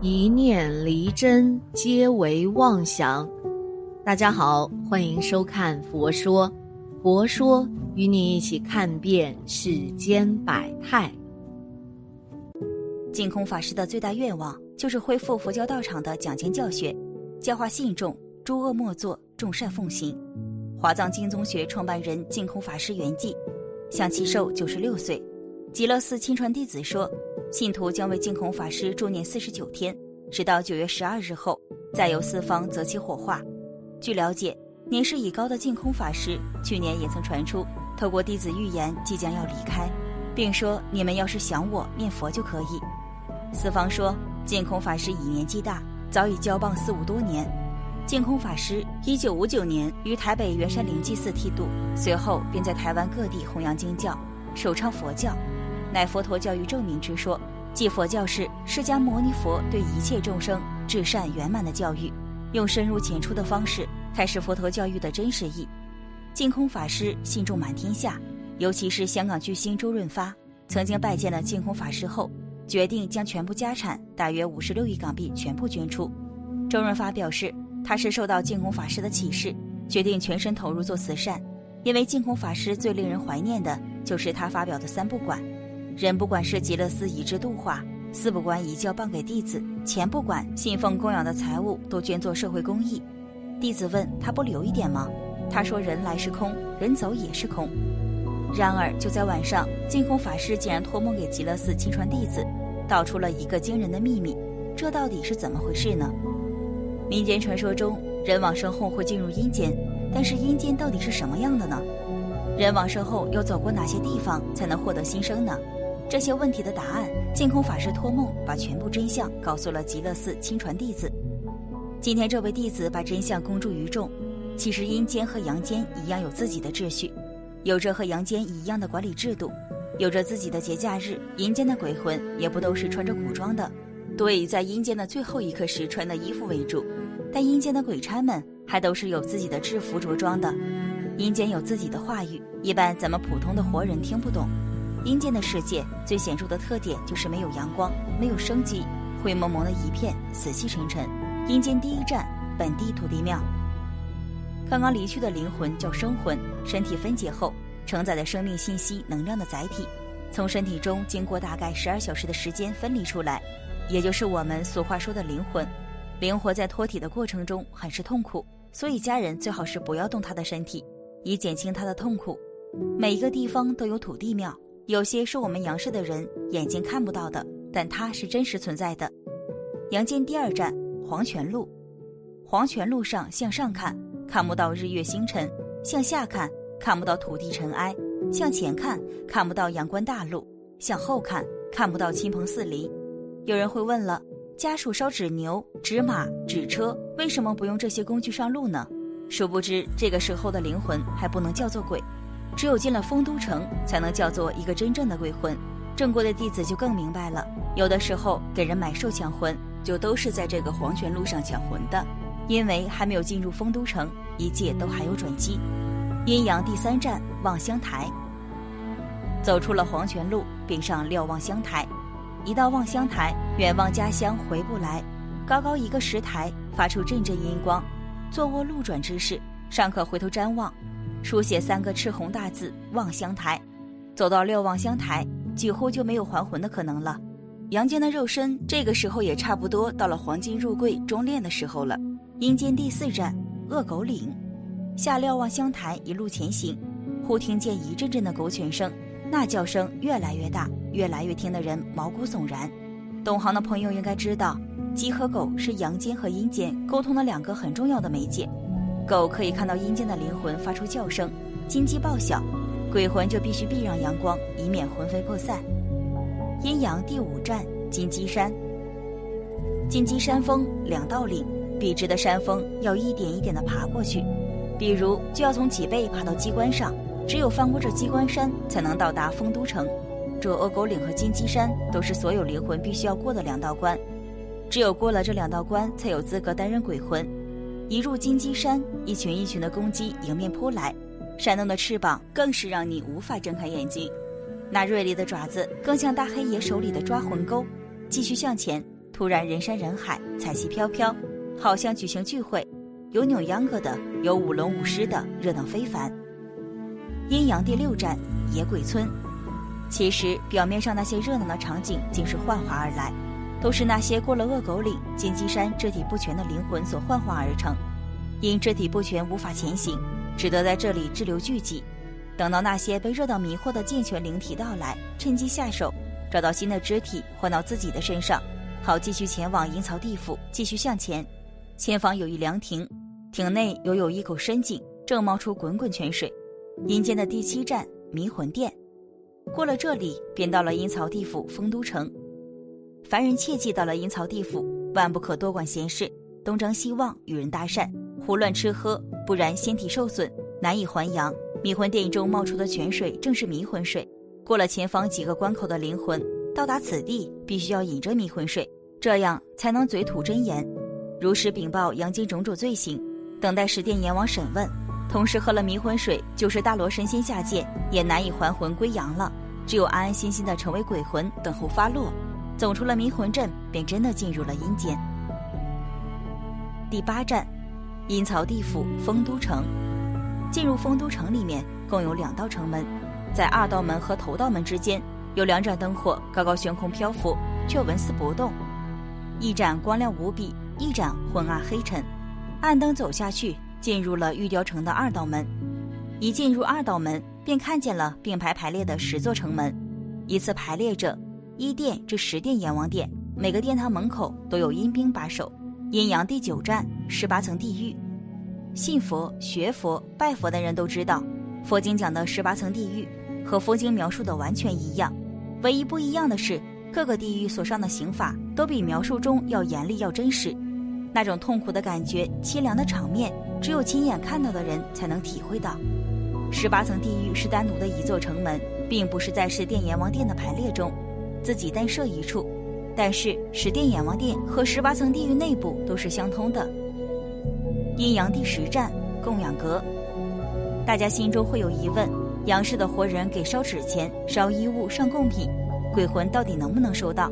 一念离真，皆为妄想。大家好，欢迎收看《佛说》，佛说与你一起看遍世间百态。净空法师的最大愿望就是恢复佛教道场的讲经教学，教化信众，诸恶莫作，众善奉行。华藏经宗学创办人净空法师圆寂，享其寿九十六岁。极乐寺亲传弟子说。信徒将为净空法师助念四十九天，直到九月十二日后，再由四方择期火化。据了解，年事已高的净空法师去年也曾传出，透过弟子预言即将要离开，并说：“你们要是想我念佛就可以。”四方说，净空法师已年纪大，早已交棒四五多年。净空法师一九五九年于台北圆山灵济寺剃度，随后便在台湾各地弘扬经教，首倡佛教。乃佛陀教育证明之说，即佛教是释迦牟尼佛对一切众生至善圆满的教育，用深入浅出的方式开示佛陀教育的真实意。净空法师信众满天下，尤其是香港巨星周润发，曾经拜见了净空法师后，决定将全部家产大约五十六亿港币全部捐出。周润发表示，他是受到净空法师的启示，决定全身投入做慈善，因为净空法师最令人怀念的就是他发表的三不管。人不管是极乐寺以智度化，寺不管以教谤给弟子，钱不管信奉供养的财物都捐作社会公益。弟子问他不留一点吗？他说人来是空，人走也是空。然而就在晚上，净空法师竟然托梦给极乐寺亲传弟子，道出了一个惊人的秘密。这到底是怎么回事呢？民间传说中，人往生后会进入阴间，但是阴间到底是什么样的呢？人往生后要走过哪些地方才能获得新生呢？这些问题的答案，净空法师托梦把全部真相告诉了极乐寺亲传弟子。今天这位弟子把真相公诸于众。其实阴间和阳间一样有自己的秩序，有着和阳间一样的管理制度，有着自己的节假日。阴间的鬼魂也不都是穿着古装的，多以在阴间的最后一刻时穿的衣服为主。但阴间的鬼差们还都是有自己的制服着装的。阴间有自己的话语，一般咱们普通的活人听不懂。阴间的世界最显著的特点就是没有阳光，没有生机，灰蒙蒙的一片，死气沉沉。阴间第一站，本地土地庙。刚刚离去的灵魂叫生魂，身体分解后承载着生命信息、能量的载体，从身体中经过大概十二小时的时间分离出来，也就是我们俗话说的灵魂。灵魂在脱体的过程中很是痛苦，所以家人最好是不要动他的身体，以减轻他的痛苦。每一个地方都有土地庙。有些是我们阳世的人眼睛看不到的，但它是真实存在的。阳间第二站黄泉路，黄泉路上向上看看不到日月星辰，向下看看不到土地尘埃，向前看看不到阳关大路，向后看看不到亲朋四邻。有人会问了：家属烧纸牛、纸马、纸车，为什么不用这些工具上路呢？殊不知，这个时候的灵魂还不能叫做鬼。只有进了丰都城，才能叫做一个真正的鬼魂。正国的弟子就更明白了，有的时候给人买寿抢魂，就都是在这个黄泉路上抢魂的，因为还没有进入丰都城，一切都还有转机。阴阳第三站望乡台，走出了黄泉路，并上瞭望乡台。一到望乡台，远望家乡回不来。高高一个石台，发出阵阵阴光，坐卧路转之势，尚可回头瞻望。书写三个赤红大字“望乡台”，走到瞭望乡台，几乎就没有还魂的可能了。阳间的肉身这个时候也差不多到了黄金入柜中炼的时候了。阴间第四站恶狗岭，下瞭望乡台，一路前行，忽听见一阵阵的狗犬声，那叫声越来越大，越来越听得人毛骨悚然。懂行的朋友应该知道，鸡和狗是阳间和阴间沟通的两个很重要的媒介。狗可以看到阴间的灵魂发出叫声，金鸡报晓，鬼魂就必须避让阳光，以免魂飞魄散。阴阳第五站金鸡山，金鸡山峰两道岭，笔直的山峰要一点一点的爬过去，比如就要从脊背爬到鸡冠上，只有翻过这鸡冠山，才能到达丰都城。这恶狗岭和金鸡山都是所有灵魂必须要过的两道关，只有过了这两道关，才有资格担任鬼魂。一入金鸡山，一群一群的公鸡迎面扑来，扇动的翅膀更是让你无法睁开眼睛。那锐利的爪子更像大黑爷手里的抓魂钩。继续向前，突然人山人海，彩旗飘飘，好像举行聚会，有扭秧歌的，有舞龙舞狮的，热闹非凡。阴阳第六站野鬼村，其实表面上那些热闹的场景竟是幻化而来，都是那些过了恶狗岭、金鸡山肢体不全的灵魂所幻化而成，因肢体不全无法前行，只得在这里滞留聚集。等到那些被热到迷惑的健全灵体到来，趁机下手，找到新的肢体换到自己的身上，好继续前往阴曹地府，继续向前。前方有一凉亭，亭内犹有一口深井，正冒出滚滚泉水。阴间的第七站迷魂殿，过了这里，便到了阴曹地府丰都城。凡人切记，到了阴曹地府，万不可多管闲事，东张西望，与人搭讪，胡乱吃喝，不然仙体受损，难以还阳。迷魂殿中冒出的泉水正是迷魂水，过了前方几个关口的灵魂，到达此地必须要饮着迷魂水，这样才能嘴吐真言，如实禀报阳间种种罪行，等待十殿阎王审问。同时喝了迷魂水，就是大罗神仙下界也难以还魂归阳了，只有安安心心的成为鬼魂，等候发落。走出了迷魂阵，便真的进入了阴间。第八站，阴曹地府丰都城。进入丰都城里面，共有两道城门，在二道门和头道门之间，有两盏灯火高高悬空漂浮，却纹丝不动。一盏光亮无比，一盏昏暗黑沉。暗灯走下去，进入了玉雕城的二道门。一进入二道门，便看见了并排排列的十座城门，依次排列着一殿至十殿阎王殿，每个殿堂门口都有阴兵把守。阴阳第九站，十八层地狱。信佛、学佛、拜佛的人都知道，佛经讲的十八层地狱和佛经描述的完全一样，唯一不一样的是，各个地狱所上的刑法都比描述中要严厉、要真实。那种痛苦的感觉、凄凉的场面，只有亲眼看到的人才能体会到。十八层地狱是单独的一座城门，并不是在十殿阎王殿的排列中自己单设一处，但是十殿阎王殿和十八层地狱内部都是相通的。阴阳第十站供养阁，大家心中会有疑问：阳世的活人给烧纸钱、烧衣物、上贡品，鬼魂到底能不能收到？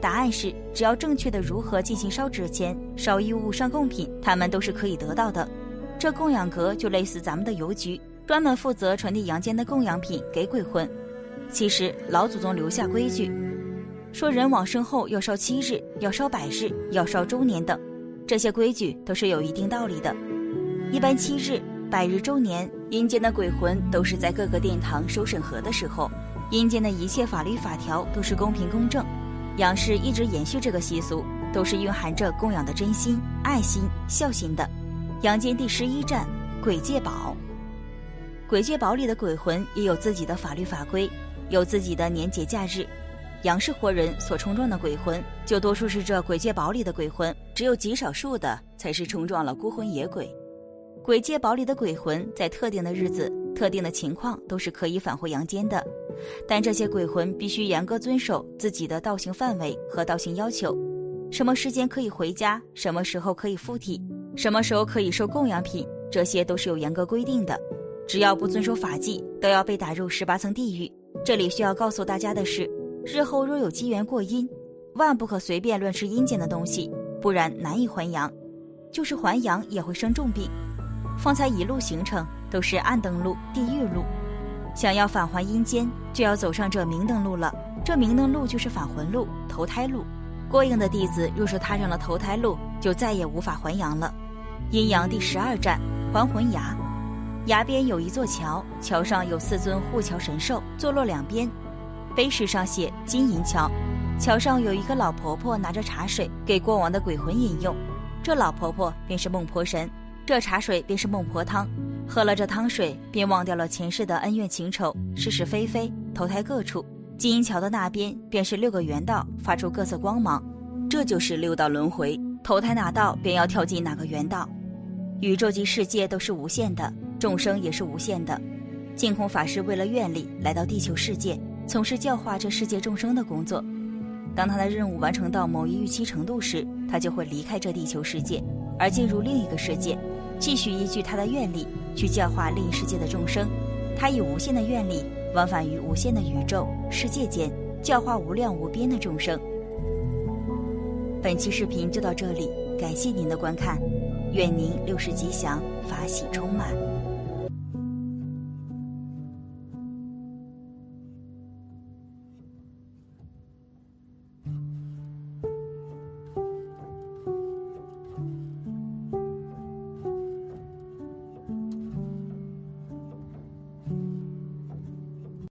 答案是，只要正确的如何进行烧纸钱、烧衣物、上贡品，他们都是可以得到的。这供养阁就类似咱们的邮局，专门负责传递阳间的供养品给鬼魂。其实老祖宗留下规矩，说人往生后要烧七日，要烧百日，要烧周年等。这些规矩都是有一定道理的。一般七日、百日、周年，阴间的鬼魂都是在各个殿堂收审核的时候。阴间的一切法律法条都是公平公正。杨氏一直延续这个习俗，都是蕴含着供养的真心、爱心、孝心的。阳间第十一站，鬼界堡。鬼界堡里的鬼魂也有自己的法律法规，有自己的年节假日。杨氏活人所冲撞的鬼魂，就多数是这鬼界堡里的鬼魂，只有极少数的才是冲撞了孤魂野鬼。鬼界堡里的鬼魂在特定的日子、特定的情况都是可以返回阳间的，但这些鬼魂必须严格遵守自己的道行范围和道行要求，什么时间可以回家，什么时候可以附体，什么时候可以收供养品，这些都是有严格规定的。只要不遵守法纪，都要被打入十八层地狱。这里需要告诉大家的是。日后若有机缘过阴，万不可随便乱吃阴间的东西，不然难以还阳。就是还阳也会生重病。方才一路行程都是暗灯路、地狱路，想要返还阴间，就要走上这明灯路了。这明灯路就是返魂路、投胎路。过硬的弟子若是踏上了投胎路，就再也无法还阳了。阴阳第十二站还魂崖，崖边有一座桥，桥上有四尊护桥神兽坐落两边。碑石上写“金银桥”，桥上有一个老婆婆拿着茶水给过往的鬼魂饮用，这老婆婆便是孟婆神，这茶水便是孟婆汤。喝了这汤水，便忘掉了前世的恩怨情仇、是是非非，投胎各处。金银桥的那边便是六个圆道，发出各色光芒，这就是六道轮回，投胎哪道便要跳进哪个圆道。宇宙及世界都是无限的，众生也是无限的。净空法师为了愿力来到地球世界。从事教化这世界众生的工作。当他的任务完成到某一预期程度时，他就会离开这地球世界，而进入另一个世界，继续依据他的愿力去教化另一世界的众生。他以无限的愿力往返于无限的宇宙世界间，教化无量无边的众生。本期视频就到这里，感谢您的观看，愿您六时吉祥，法喜充满。